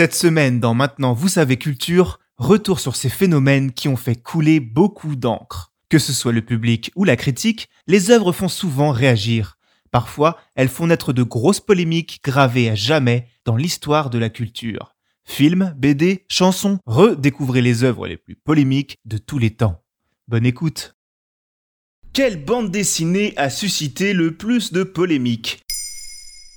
Cette semaine, dans Maintenant Vous savez Culture, retour sur ces phénomènes qui ont fait couler beaucoup d'encre. Que ce soit le public ou la critique, les œuvres font souvent réagir. Parfois, elles font naître de grosses polémiques gravées à jamais dans l'histoire de la culture. Films, BD, chansons, redécouvrez les œuvres les plus polémiques de tous les temps. Bonne écoute. Quelle bande dessinée a suscité le plus de polémiques?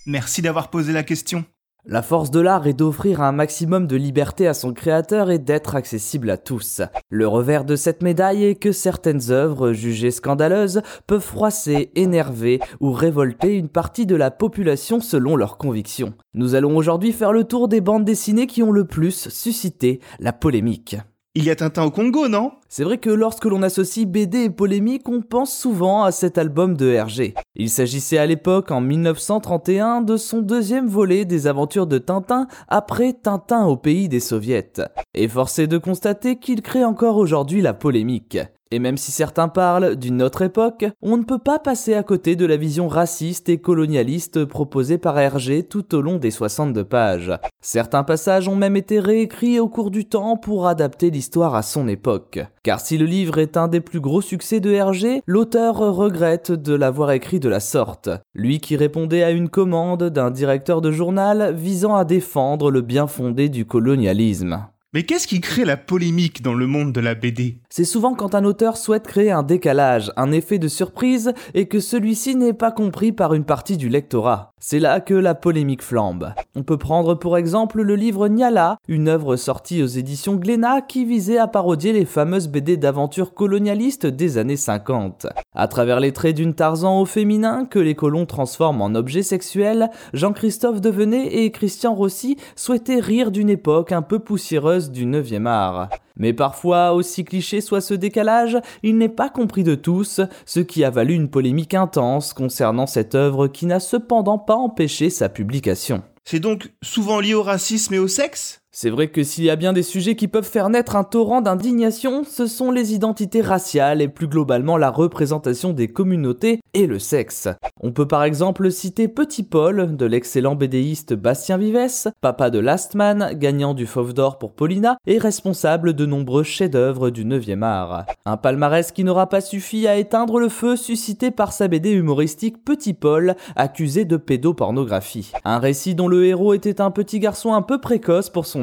Merci d'avoir posé la question. La force de l'art est d'offrir un maximum de liberté à son créateur et d'être accessible à tous. Le revers de cette médaille est que certaines œuvres jugées scandaleuses peuvent froisser, énerver ou révolter une partie de la population selon leurs convictions. Nous allons aujourd'hui faire le tour des bandes dessinées qui ont le plus suscité la polémique. Il y a Tintin au Congo, non? C'est vrai que lorsque l'on associe BD et polémique, on pense souvent à cet album de Hergé. Il s'agissait à l'époque, en 1931, de son deuxième volet des aventures de Tintin après Tintin au pays des soviets. Et forcé de constater qu'il crée encore aujourd'hui la polémique. Et même si certains parlent d'une autre époque, on ne peut pas passer à côté de la vision raciste et colonialiste proposée par Hergé tout au long des 62 pages. Certains passages ont même été réécrits au cours du temps pour adapter l'histoire à son époque. Car si le livre est un des plus gros succès de Hergé, l'auteur regrette de l'avoir écrit de la sorte. Lui qui répondait à une commande d'un directeur de journal visant à défendre le bien fondé du colonialisme. Mais qu'est-ce qui crée la polémique dans le monde de la BD C'est souvent quand un auteur souhaite créer un décalage, un effet de surprise, et que celui-ci n'est pas compris par une partie du lectorat. C'est là que la polémique flambe. On peut prendre pour exemple le livre Nyala, une œuvre sortie aux éditions Glénat qui visait à parodier les fameuses BD d'aventure colonialistes des années 50. À travers les traits d'une Tarzan au féminin que les colons transforment en objets sexuels, Jean-Christophe Devenet et Christian Rossi souhaitaient rire d'une époque un peu poussiéreuse du 9e art. Mais parfois, aussi cliché soit ce décalage, il n'est pas compris de tous, ce qui a valu une polémique intense concernant cette œuvre qui n'a cependant pas empêché sa publication. C'est donc souvent lié au racisme et au sexe? C'est vrai que s'il y a bien des sujets qui peuvent faire naître un torrent d'indignation, ce sont les identités raciales et plus globalement la représentation des communautés et le sexe. On peut par exemple citer Petit Paul de l'excellent bédéiste Bastien Vives, papa de Last Man, gagnant du Fauve d'Or pour Paulina et responsable de nombreux chefs-d'œuvre du 9e art. Un palmarès qui n'aura pas suffi à éteindre le feu suscité par sa BD humoristique Petit Paul, accusé de pédopornographie. Un récit dont le héros était un petit garçon un peu précoce pour son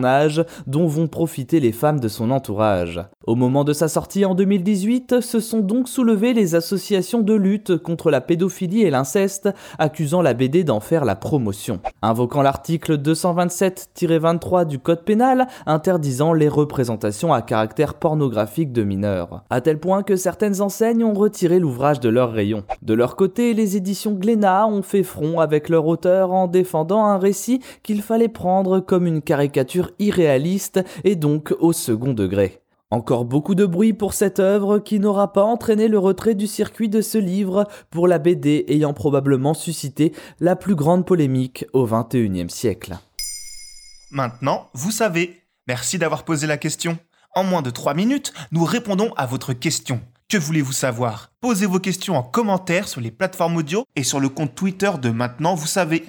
dont vont profiter les femmes de son entourage. Au moment de sa sortie en 2018, se sont donc soulevées les associations de lutte contre la pédophilie et l'inceste, accusant la BD d'en faire la promotion. Invoquant l'article 227-23 du Code pénal, interdisant les représentations à caractère pornographique de mineurs. À tel point que certaines enseignes ont retiré l'ouvrage de leur rayon. De leur côté, les éditions Glénat ont fait front avec leur auteur en défendant un récit qu'il fallait prendre comme une caricature irréaliste et donc au second degré. Encore beaucoup de bruit pour cette œuvre qui n'aura pas entraîné le retrait du circuit de ce livre pour la BD ayant probablement suscité la plus grande polémique au XXIe siècle. Maintenant, vous savez. Merci d'avoir posé la question. En moins de 3 minutes, nous répondons à votre question. Que voulez-vous savoir? Posez vos questions en commentaire sur les plateformes audio et sur le compte Twitter de Maintenant, vous savez.